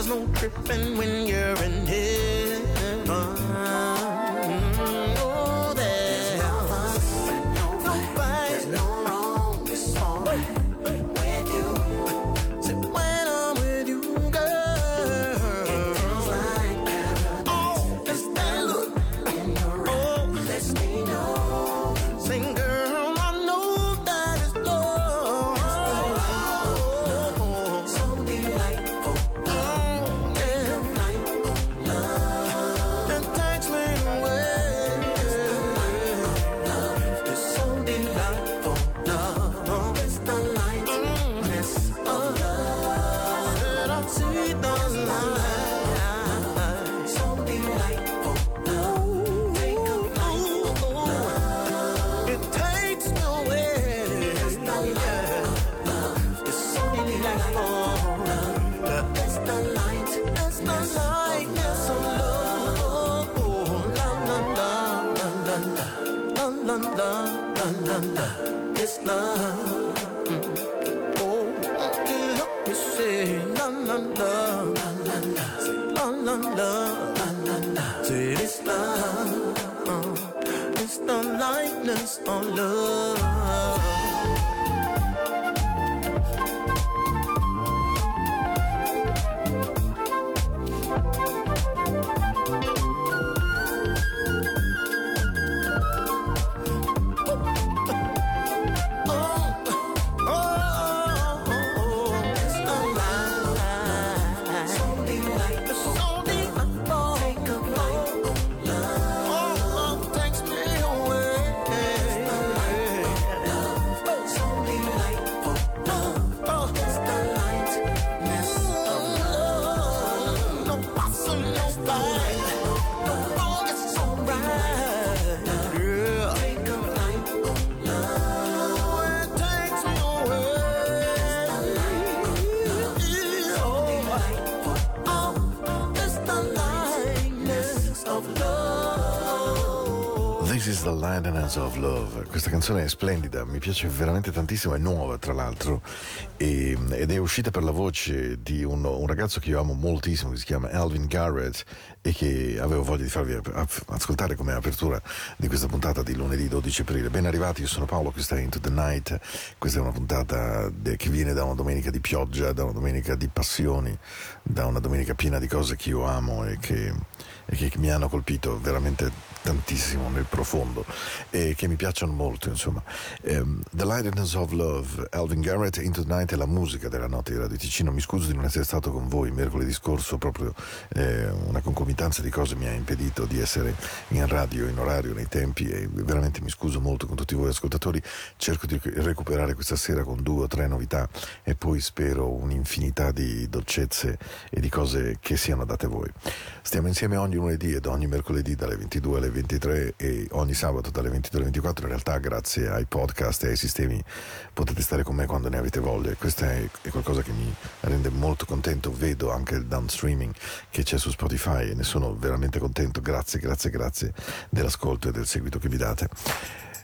There's no tripping when you're Sons of Love. Questa canzone è splendida, mi piace veramente tantissimo, è nuova tra l'altro e, ed è uscita per la voce di un, un, ragazzo che io amo moltissimo, che si chiama Alvin Garrett e che avevo voglia di farvi ascoltare come apertura di questa puntata di lunedì 12 aprile. Ben arrivati, io sono Paolo, questa è Into the Night, questa è una puntata de, che viene da una domenica di pioggia, da una domenica di passioni, da una domenica piena di cose che io amo e che, e che mi hanno colpito veramente tantissimo nel profondo e che mi piacciono molto insomma. Um, The Lightness of Love Alvin Garrett Into the Night è la musica della notte di Radio Ticino. Mi scuso di non essere stato con voi mercoledì scorso proprio eh, una concomitanza di cose mi ha impedito di essere in radio in orario nei tempi e veramente mi scuso molto con tutti voi ascoltatori. Cerco di recuperare questa sera con due o tre novità e poi spero un'infinità di dolcezze e di cose che siano date a voi. Stiamo insieme ogni lunedì ed ogni mercoledì dalle 22 alle 23 e ogni sabato dalle 22 alle 24 in realtà grazie ai podcast e ai sistemi potete stare con me quando ne avete voglia. Questo è, è qualcosa che mi rende molto contento. Vedo anche il downstreaming che c'è su Spotify e ne sono veramente contento. Grazie grazie grazie dell'ascolto e del seguito che vi date.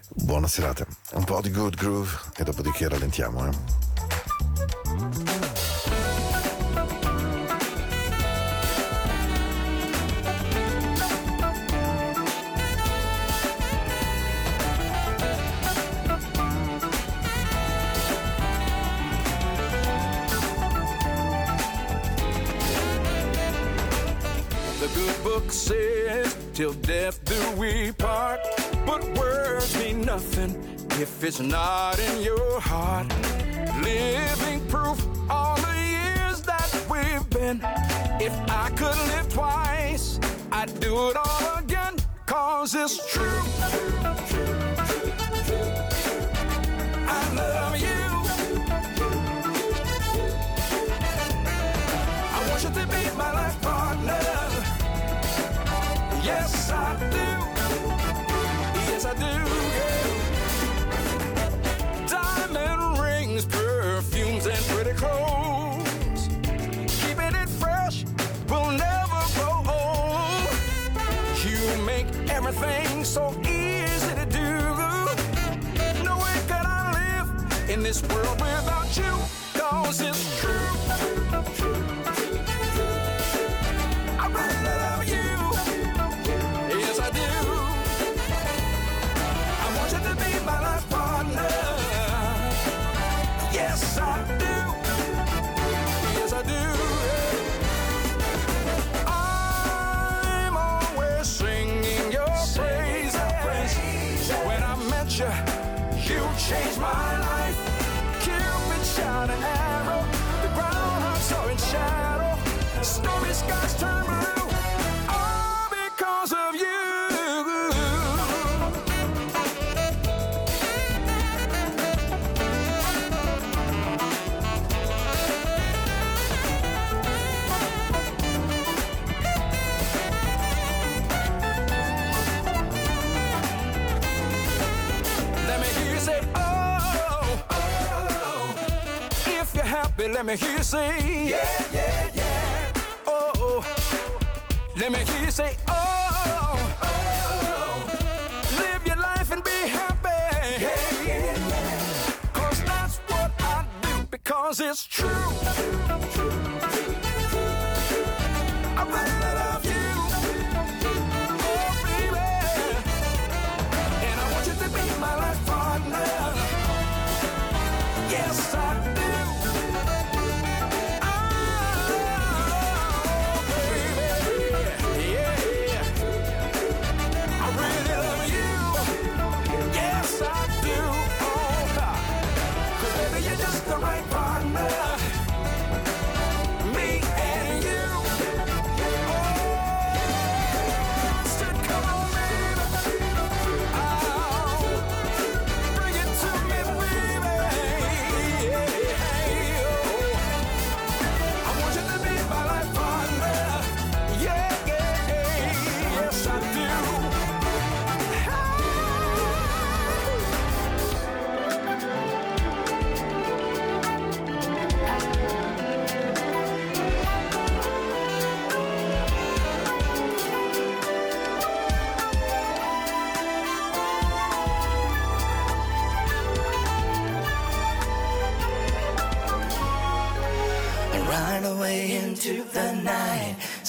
Buona serata. Un po' di good groove e dopodiché rallentiamo eh till death do we part. But words mean nothing if it's not in your heart. Living proof all the years that we've been. If I could live twice, I'd do it all again. Cause it's true. I love you. I want you to be my life so easy to do. No way can I live in this world without you. Cause it's true. You, you changed my life. Cupid shot an arrow. The ground saw in shadow. Stormy skies turn blue. If let me hear you say, yeah, yeah, yeah. Oh, oh. let me hear you say, oh,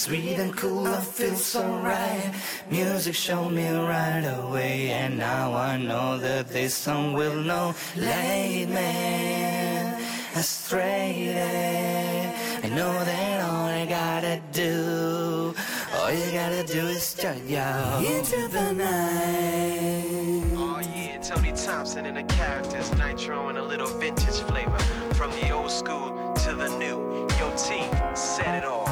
Sweet and cool, I feel so right. Music showed me right away, and now I know that this song will know. Lead me astray. I know that all I gotta do, all All you gotta do is strut y'all into the night. Oh yeah, Tony Thompson and the characters, Nitro and a little vintage flavor. From the old school to the new. Your team set it all.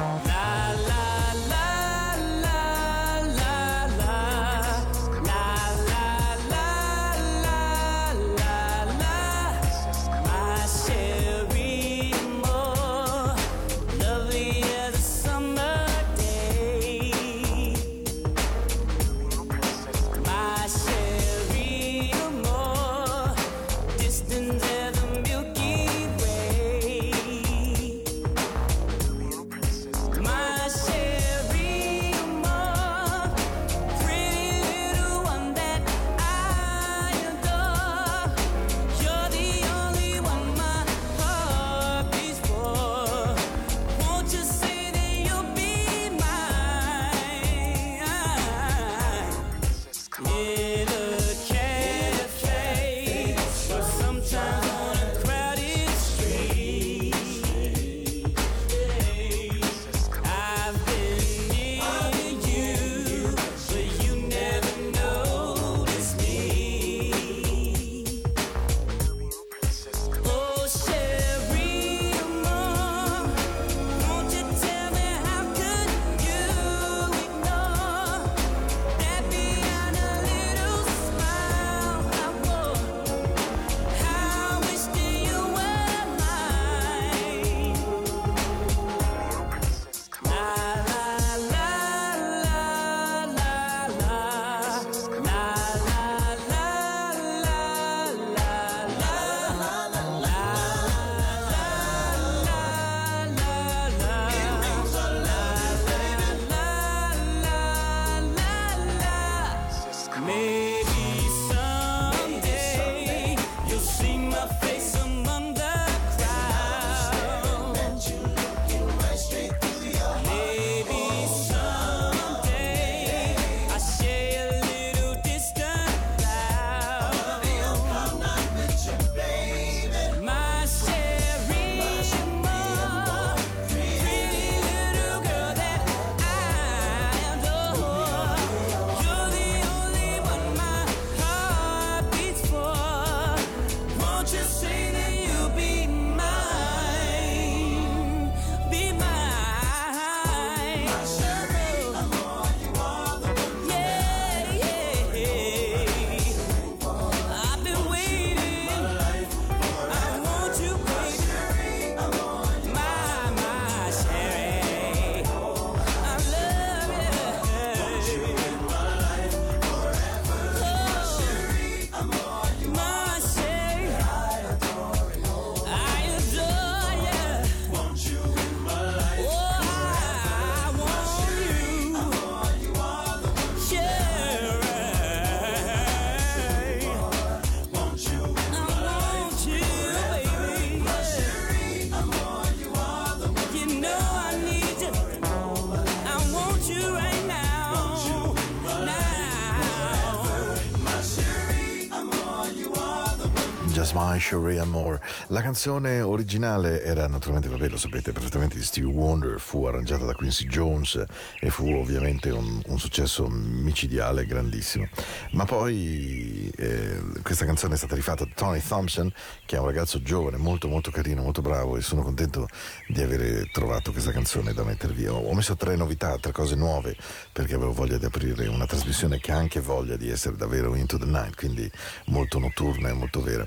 My Sherry Amore. La canzone originale era naturalmente, vabbè lo sapete perfettamente, di Stevie Wonder, fu arrangiata da Quincy Jones e fu ovviamente un, un successo micidiale grandissimo. Ma poi eh, questa canzone è stata rifatta da Tony Thompson, che è un ragazzo giovane, molto molto carino, molto bravo e sono contento di avere trovato questa canzone da mettervi. Ho, ho messo tre novità, tre cose nuove, perché avevo voglia di aprire una trasmissione che ha anche voglia di essere davvero into the night, quindi molto notturna e molto vera.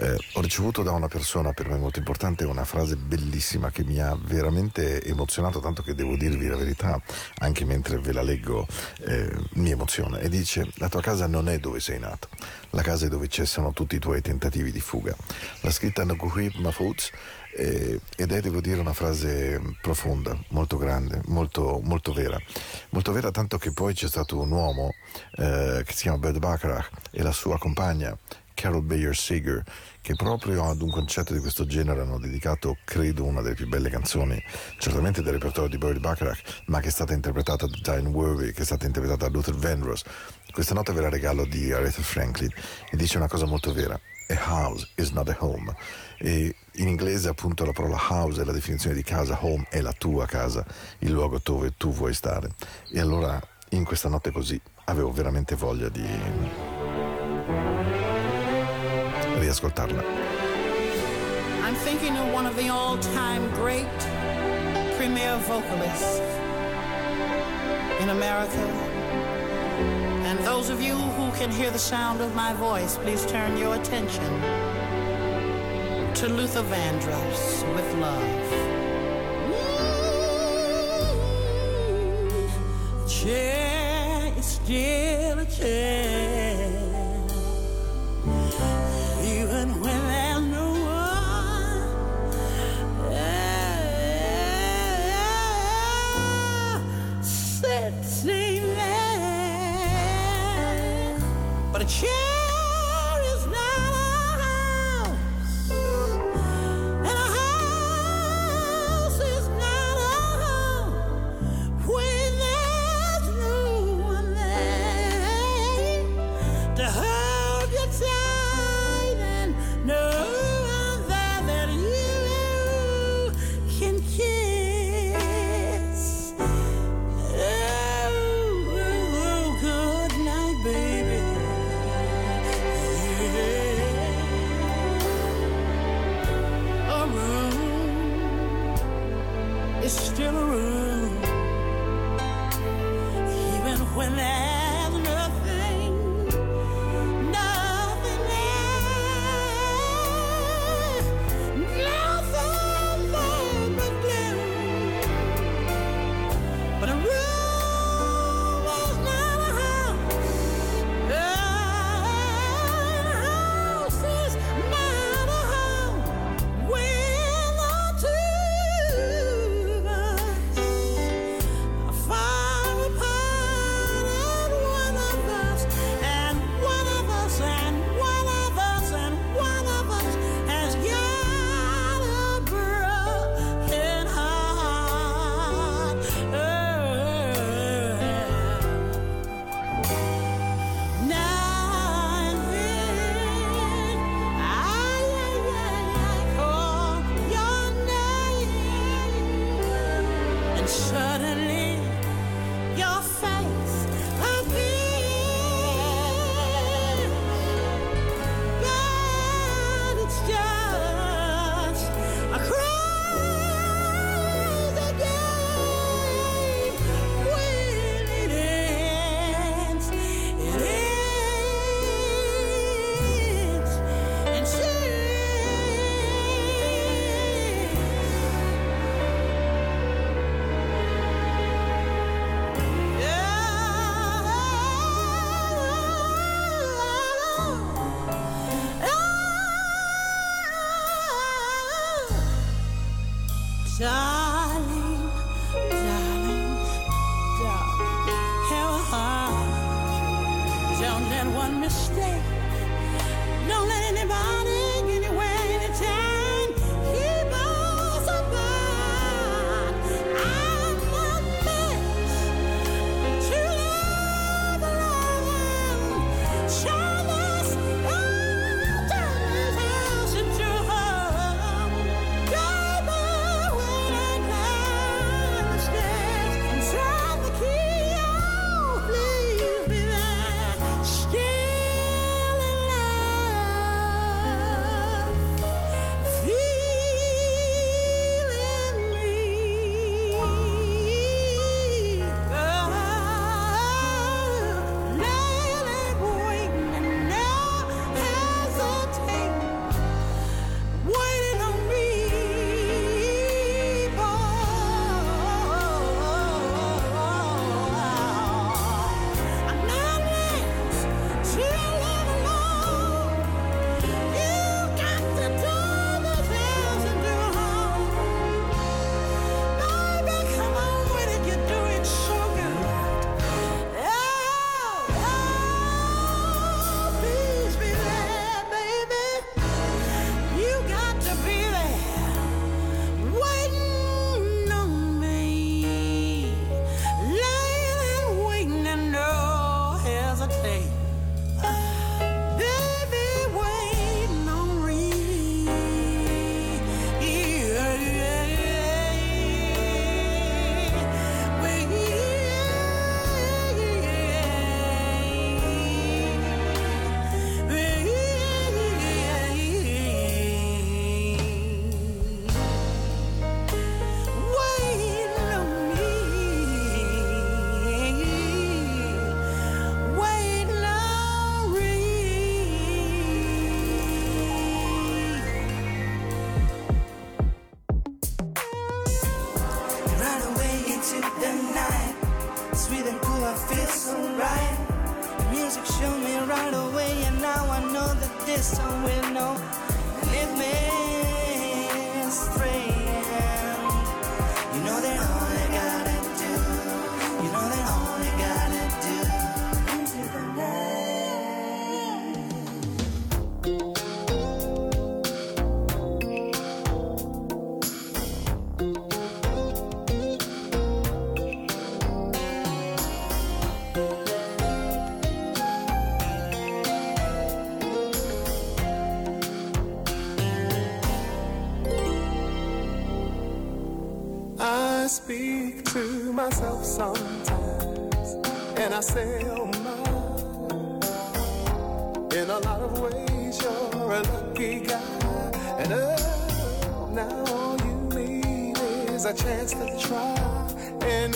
Eh, ho ricevuto da una persona per me molto importante una frase bellissima che mi ha veramente emozionato, tanto che devo dirvi la verità, anche mentre ve la leggo eh, mi emoziona. E dice: La tua casa non è dove sei nato, la casa è dove cessano tutti i tuoi tentativi di fuga. L'ha scritta Naguhib Mahfouz eh, ed è, devo dire, una frase profonda, molto grande, molto, molto vera. Molto vera tanto che poi c'è stato un uomo eh, che si chiama Bud Bacharach e la sua compagna Carol Bayer Seeger, che proprio ad un concetto di questo genere hanno dedicato, credo, una delle più belle canzoni, certamente del repertorio di Bird Bacharach, ma che è stata interpretata da Diane Worby, che è stata interpretata da Luther Vandross. Questa nota ve la regalo di Aretha Franklin e dice una cosa molto vera. A house is not a home. E in inglese appunto la parola house è la definizione di casa, home è la tua casa, il luogo dove tu vuoi stare. E allora in questa notte così avevo veramente voglia di... I'm thinking of one of the all-time great premier vocalists in America. And those of you who can hear the sound of my voice, please turn your attention to Luther Vandross with love. Yeah, it's still a chance. speak to myself sometimes, and I say, oh my. In a lot of ways, you're a lucky guy, and oh, now all you need is a chance to try, and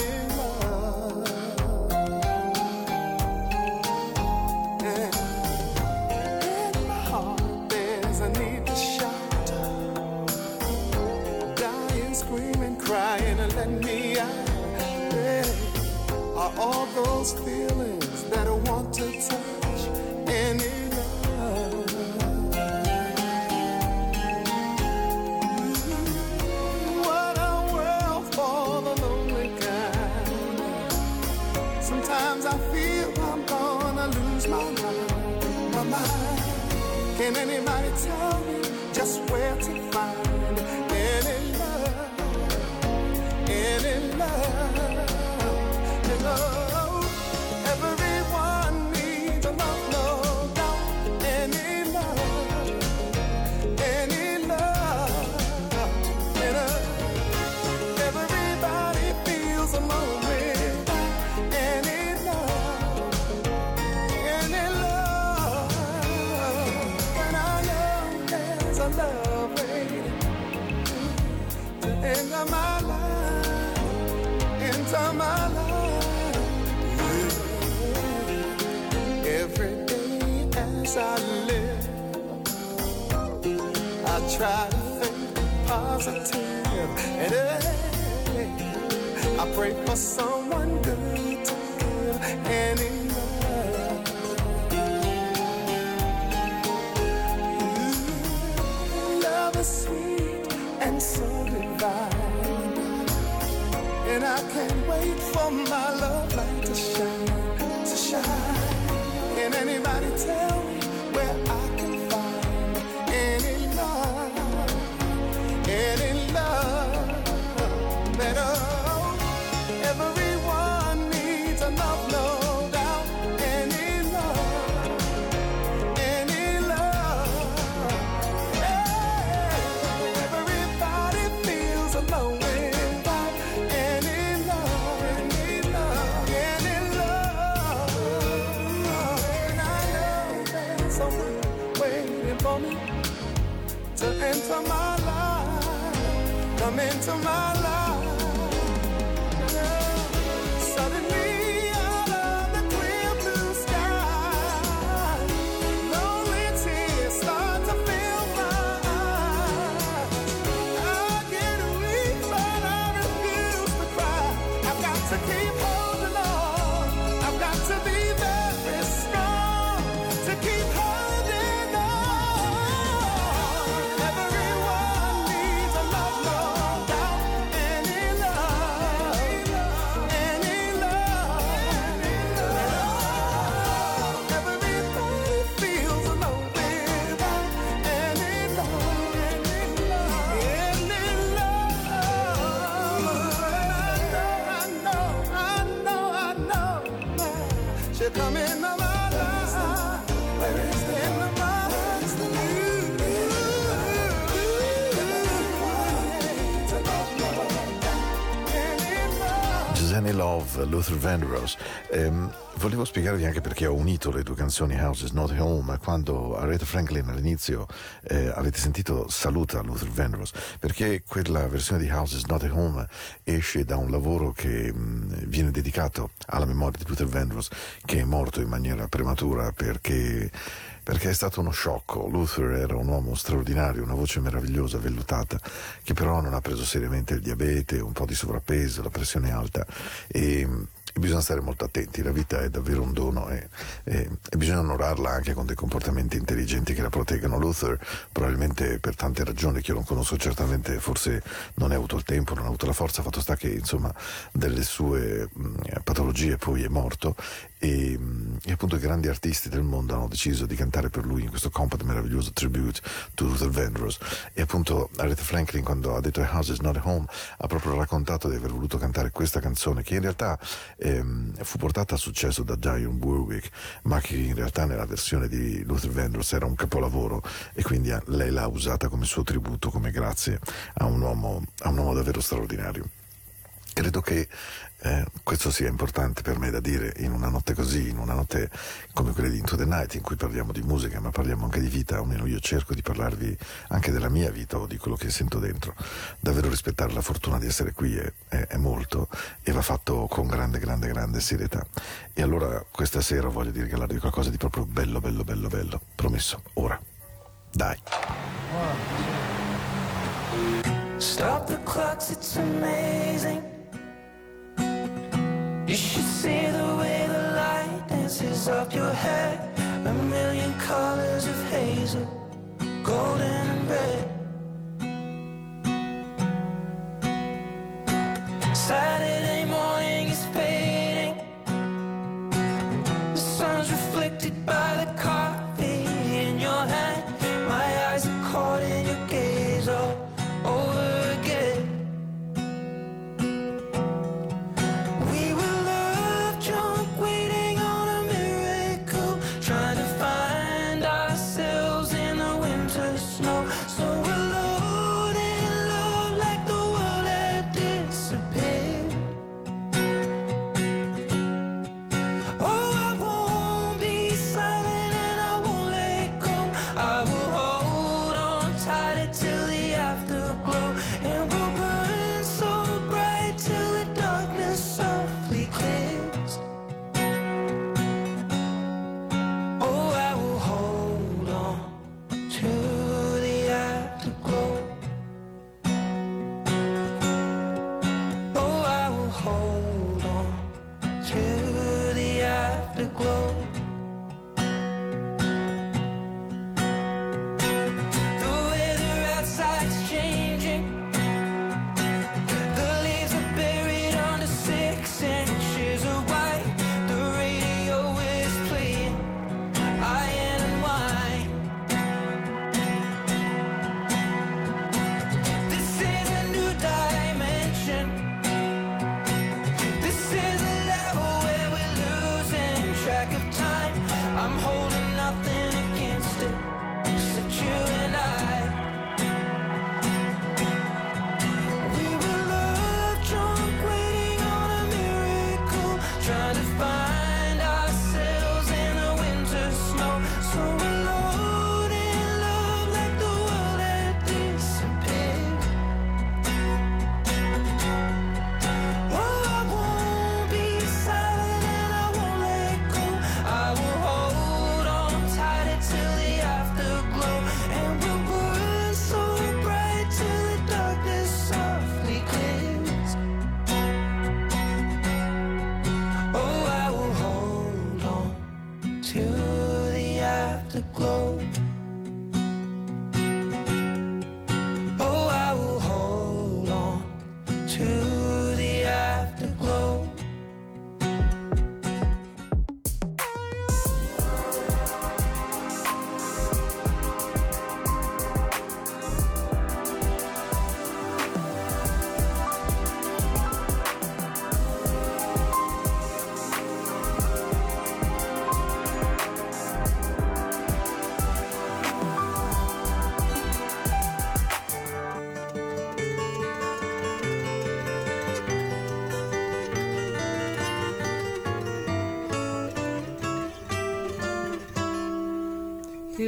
Jenny Love, Luther Vandross. Um, Volevo spiegarvi anche perché ho unito le due canzoni House is Not Home quando Aretha Franklin all'inizio eh, avete sentito saluta Luther Vandross perché quella versione di House is Not Home esce da un lavoro che mh, viene dedicato alla memoria di Luther Vandross che è morto in maniera prematura perché perché è stato uno sciocco. Luther era un uomo straordinario, una voce meravigliosa, vellutata, che però non ha preso seriamente il diabete, un po' di sovrappeso, la pressione alta e mm, bisogna stare molto attenti, la vita è davvero un dono e, e- e bisogna onorarla anche con dei comportamenti intelligenti che la proteggano. Luther, probabilmente per tante ragioni che io non conosco certamente, forse non ha avuto il tempo, non ha avuto la forza, fatto sta che insomma delle sue mh, patologie poi è morto e, e appunto i grandi artisti del mondo hanno deciso di cantare per lui in questo compact meraviglioso tribute to Luther Vandross e appunto Aretha Franklin quando ha detto A House is not a home ha proprio raccontato di aver voluto cantare questa canzone che in realtà ehm, fu portata a successo da Dionne Warwick ma che in realtà nella versione di Luther Vandross era un capolavoro e quindi lei l'ha usata come suo tributo come grazie a un uomo, a un uomo davvero straordinario Credo che eh, questo sia importante per me da dire in una notte così, in una notte come quella di Into the Night, in cui parliamo di musica, ma parliamo anche di vita, almeno io cerco di parlarvi anche della mia vita o di quello che sento dentro. Davvero rispettare la fortuna di essere qui è, è- è molto e va fatto con grande, grande, grande serietà. E allora questa sera voglio di regalarvi qualcosa di proprio bello, bello, bello, bello. Promesso, ora. Dai. Stop the clocks, it's amazing. You should see the way the light dances up your hair. A million colors of hazel, golden and red.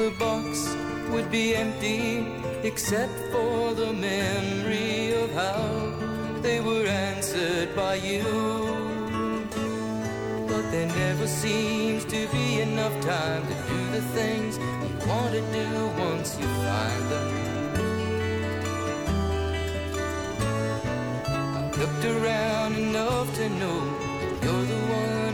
the box would be empty except for the memory of how they were answered by you. But there never seems to be enough time to do the things you want to do once you find them. I've looked around enough to know you're the one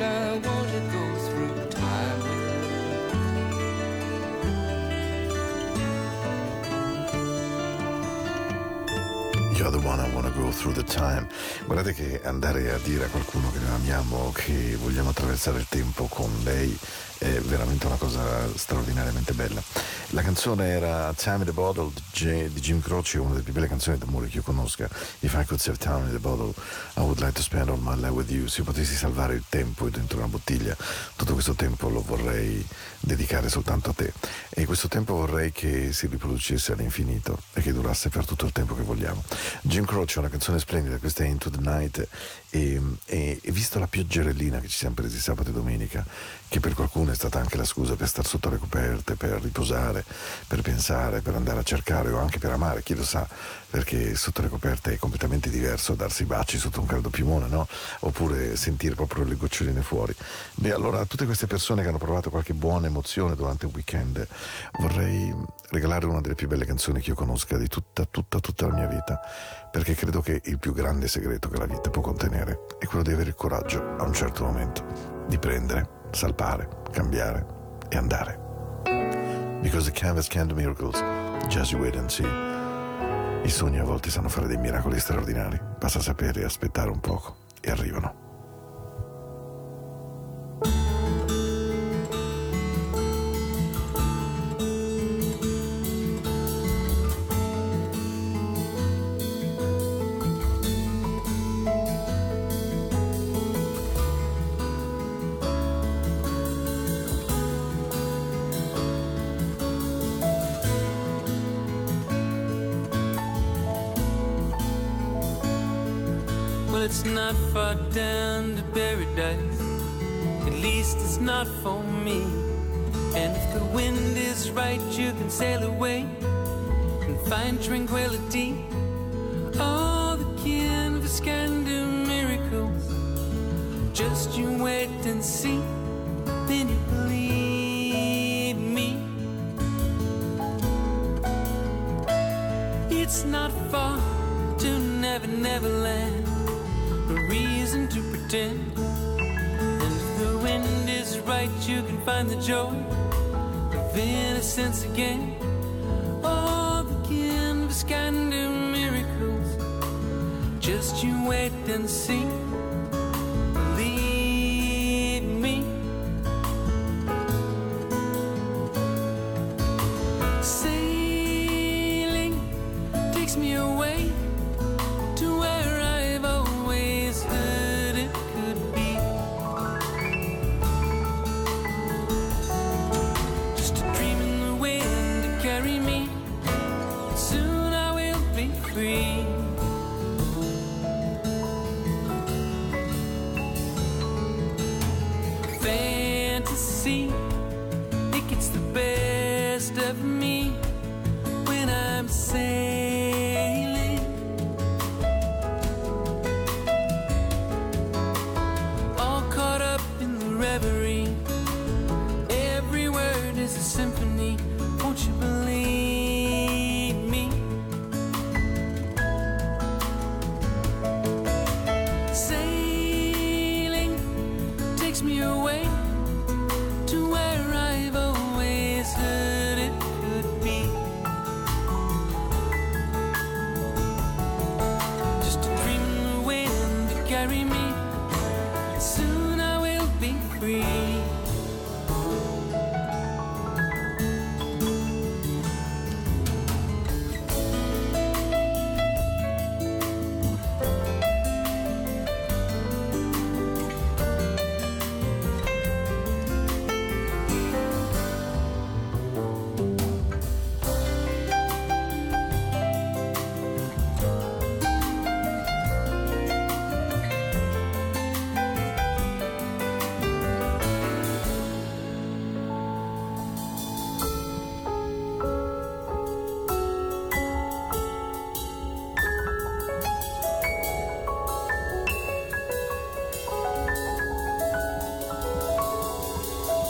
You're the one I wanna go through the time. Guardate che andare a dire a qualcuno che noi amiamo, che vogliamo attraversare il tempo con lei, è veramente una cosa straordinariamente bella. La canzone era Time in the Bottle di Jim Croce, una delle più belle canzoni d'amore che io conosca. If I could save time in the bottle, I would like to spend all my life with you. Se potessi salvare il tempo dentro una bottiglia, tutto questo tempo lo vorrei dedicare soltanto a te. E questo tempo vorrei che si riproducesse all'infinito e che durasse per tutto il tempo che vogliamo. Jim Croce una canzone splendida, questa è Into the Night e, e- e visto la pioggerellina che ci siamo presi sabato e domenica, che per qualcuno è stata anche la scusa per stare sotto le coperte, per riposare, per pensare, per andare a cercare o anche per amare, chi lo sa, perché sotto le coperte è completamente diverso darsi baci sotto un caldo piumone, no? Oppure sentire proprio le goccioline fuori. Beh, allora a tutte queste persone che hanno provato qualche buona emozione durante il weekend, vorrei regalare una delle più belle canzoni che io conosca di tutta, tutta, tutta la mia vita, perché credo che il più grande segreto che la vita può contenere è quello di avere il coraggio a un certo momento di prendere, salpare, cambiare e andare. Because the canvas can do miracles, just you wait and see. I sogni a volte sanno fare dei miracoli straordinari, basta sapere aspettare un poco e arrivano. Just you wait and see.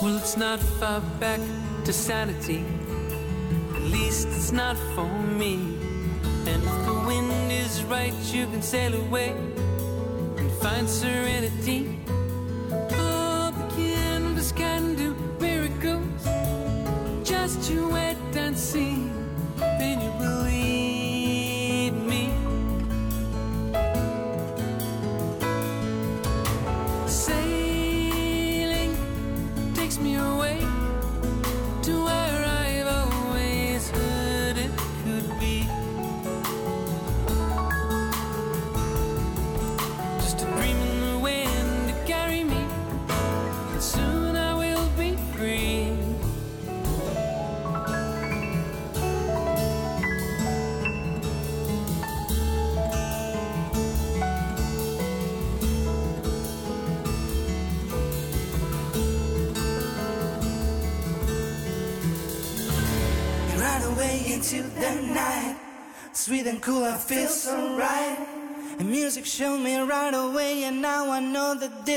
Well, it's not far back to sanity. At least it's not for me. And if the wind is right, you can sail away and find serenity.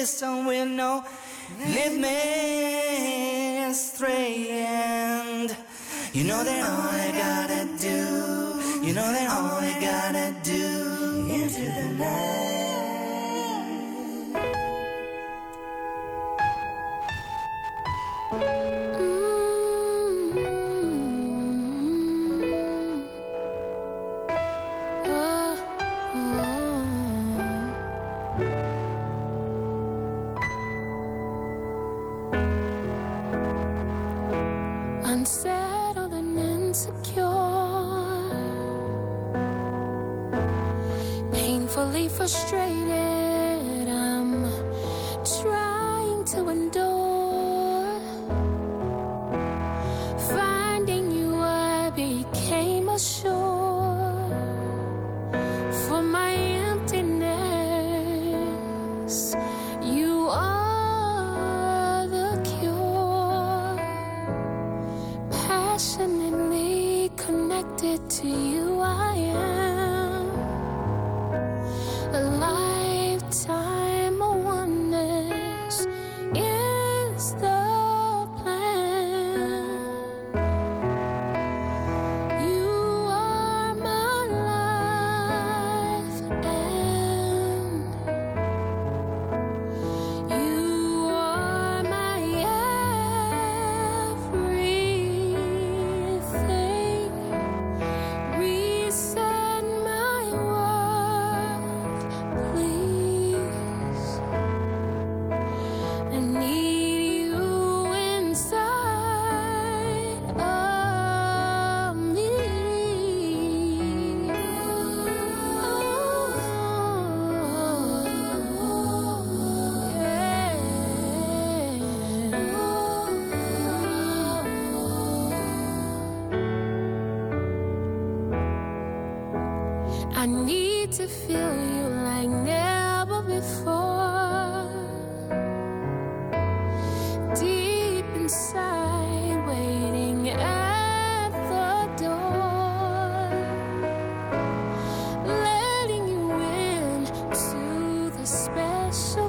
Song will know. Lead me astray, and you know that all I gotta do, you know that all I gotta do into the night. Unsettled and insecure, painfully frustrated. To feel you like never before. Deep inside, waiting at the door. Letting you in to the special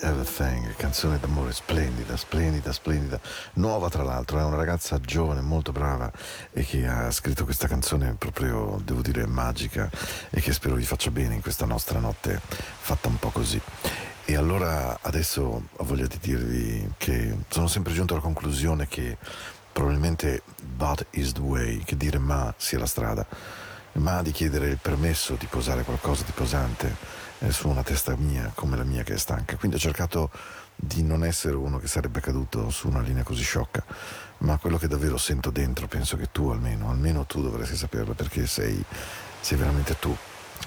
everything. Canzone d'amore splendida, splendida, splendida. Nuova tra l'altro, è una ragazza giovane, molto brava e che ha scritto questa canzone proprio, devo dire, magica e che spero vi faccia bene in questa nostra notte fatta un po' così. E allora adesso ho voglia di dirvi che sono sempre giunto alla conclusione che probabilmente but is the way, che dire ma sia la strada ma di chiedere il permesso di posare qualcosa di posante su una testa mia come la mia che è stanca. Quindi ho cercato di non essere uno che sarebbe caduto su una linea così sciocca, ma quello che davvero sento dentro, penso che tu almeno, almeno tu dovresti saperlo perché sei, sei veramente tu.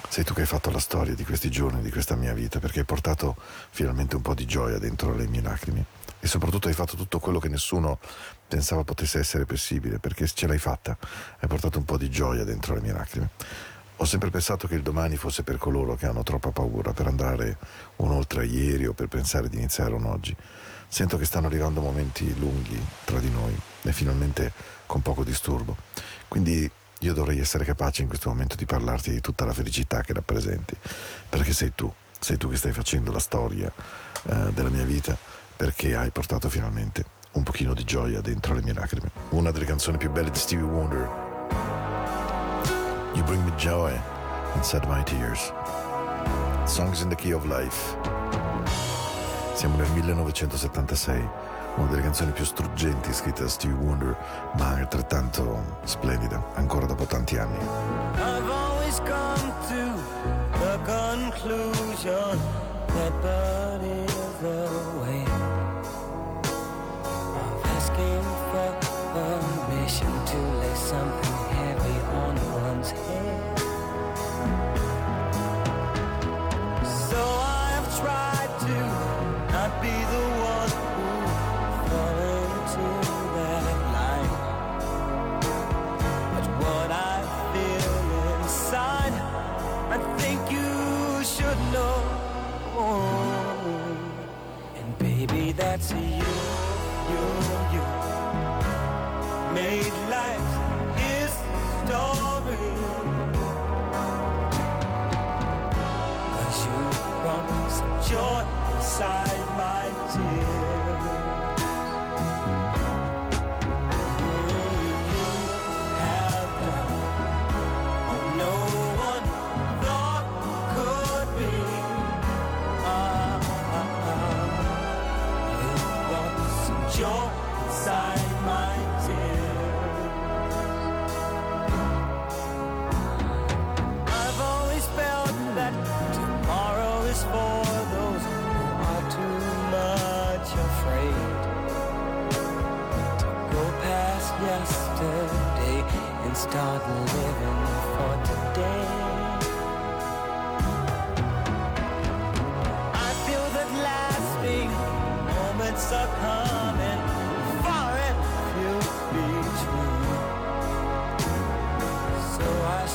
Sei tu che hai fatto la storia di questi giorni, di questa mia vita, perché hai portato finalmente un po' di gioia dentro le mie lacrime e soprattutto hai fatto tutto quello che nessuno pensava potesse essere possibile, perché ce l'hai fatta, hai portato un po' di gioia dentro le mie lacrime. Ho sempre pensato che il domani fosse per coloro che hanno troppa paura per andare un oltre a ieri o per pensare di iniziare un oggi. Sento che stanno arrivando momenti lunghi tra di noi e finalmente con poco disturbo. Quindi io dovrei essere capace in questo momento di parlarti di tutta la felicità che rappresenti, perché sei tu, sei tu che stai facendo la storia eh, della mia vita, perché hai portato finalmente un pochino di gioia dentro le mie lacrime. Una delle canzoni più belle di Stevie Wonder. You bring me joy inside my tears. Songs in the Key of Life. Siamo nel 1976, una delle canzoni più struggenti scritte da Stevie Wonder, ma altrettanto splendida, ancora dopo tanti anni. I've always come to the conclusion that but is the your side.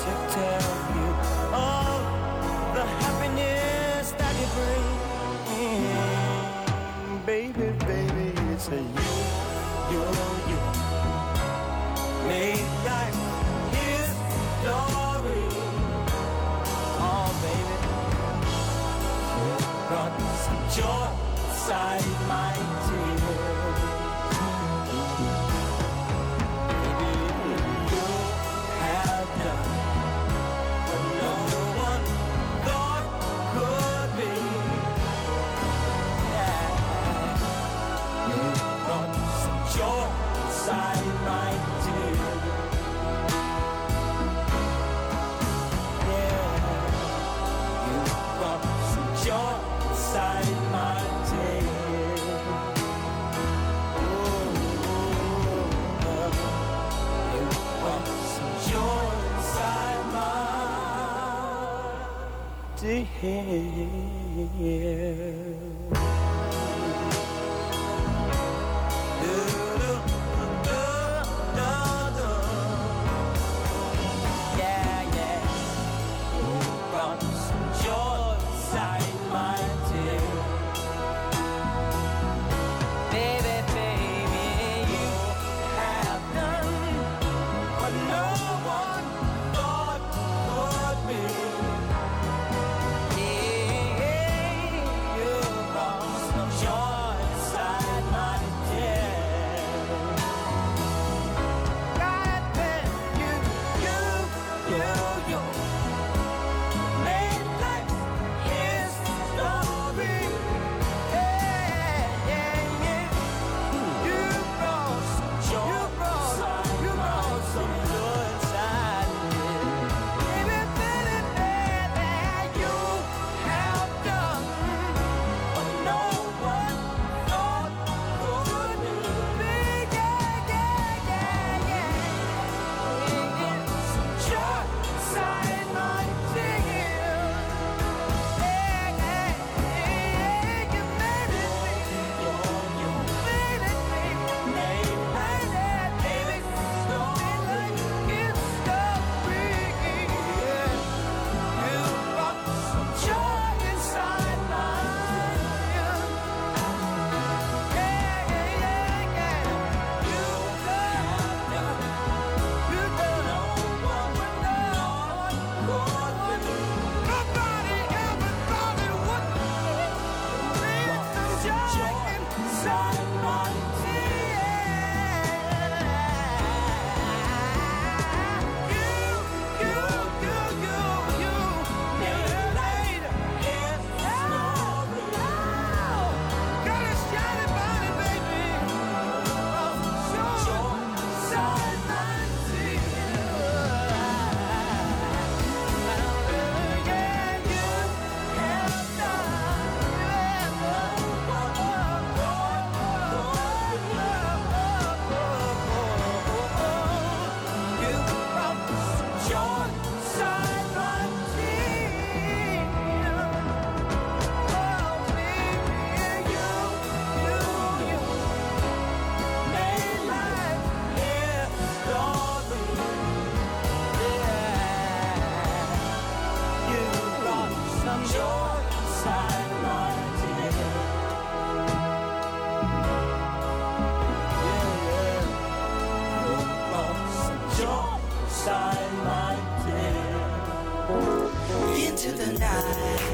Should tell you all the happiness that you bring. Baby, baby, it's you you, you made life. Oh, baby, you brought some joy inside my my night.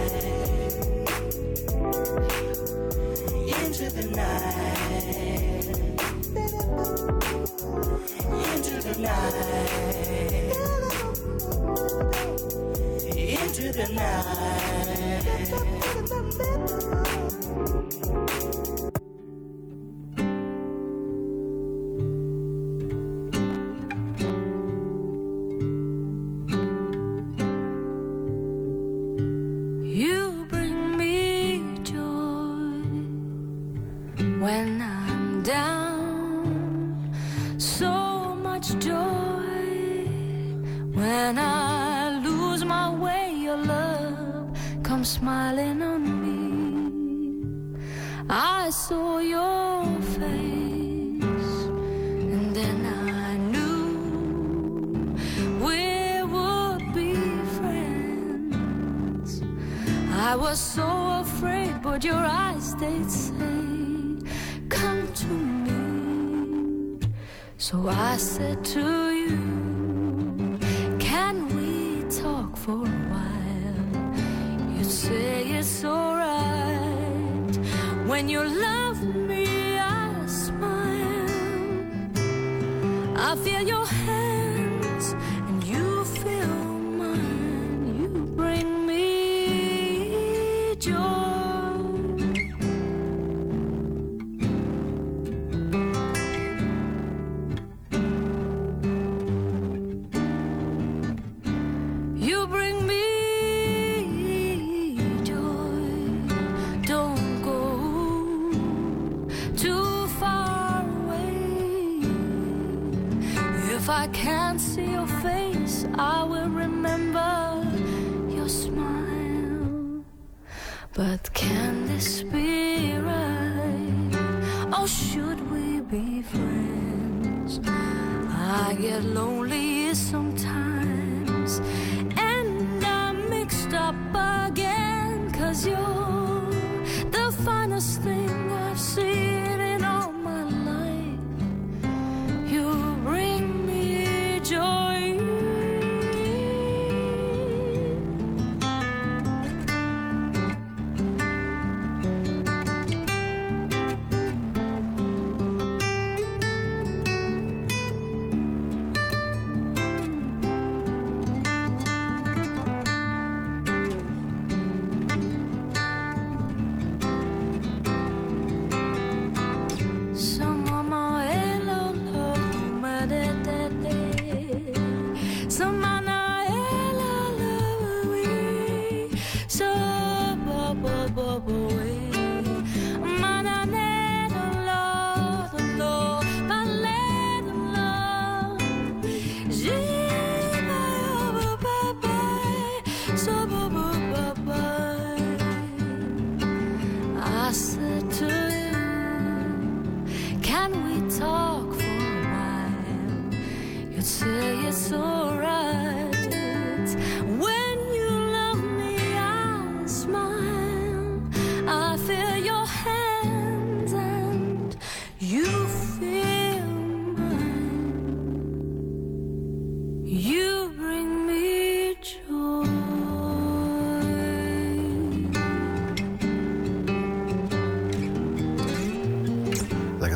I can't see your face, I will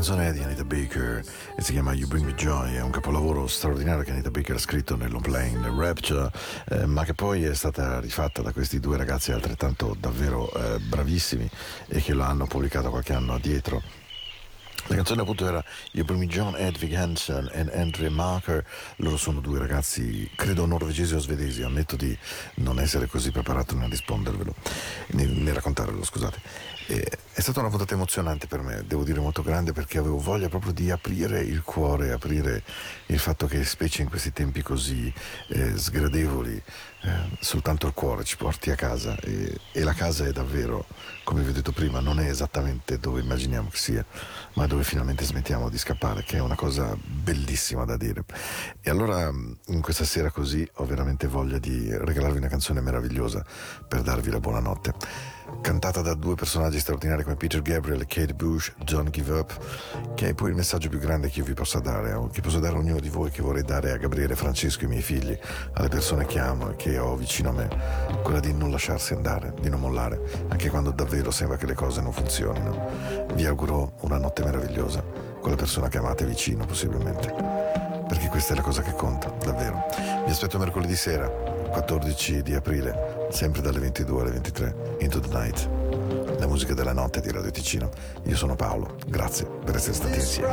canzone è di Anita Baker e si chiama You Bring Me Joy, è un capolavoro straordinario che Anita Baker ha scritto nell'on plane Rapture, eh, ma che poi è stata rifatta da questi due ragazzi altrettanto davvero eh, bravissimi e che l'hanno pubblicato qualche anno addietro. La canzone appunto era Bring Me John Edvig Hansen e Andre Marker, loro sono due ragazzi credo norvegesi o svedesi, ammetto di non essere così preparato nel rispondervelo, nel raccontarvelo scusate. E è stata una puntata emozionante per me, devo dire molto grande perché avevo voglia proprio di aprire il cuore, aprire il fatto che specie in questi tempi così eh, sgradevoli, eh, soltanto il cuore ci porti a casa e, e la casa è davvero, come vi ho detto prima, non è esattamente dove immaginiamo che sia, ma dove finalmente smettiamo di scappare, che è una cosa bellissima da dire. E allora in questa sera così ho veramente voglia di regalarvi una canzone meravigliosa per darvi la buonanotte cantata da due personaggi straordinari come Peter Gabriel e Kate Bush, Don't Give Up, che è poi il messaggio più grande che io vi possa dare, che posso dare a ognuno di voi, che vorrei dare a Gabriele, Francesco, i miei figli, alle persone che amo e che ho vicino a me, quella di non lasciarsi andare, di non mollare, anche quando davvero sembra che le cose non funzionino. Vi auguro una notte meravigliosa con la persona che amate vicino, possibilmente, perché questa è la cosa che conta, davvero. Vi aspetto mercoledì sera, 14 di aprile, sempre dalle 22 alle 23, Into the Night. La musica della notte di Radio Ticino. Io sono Paolo, grazie per essere stati insieme.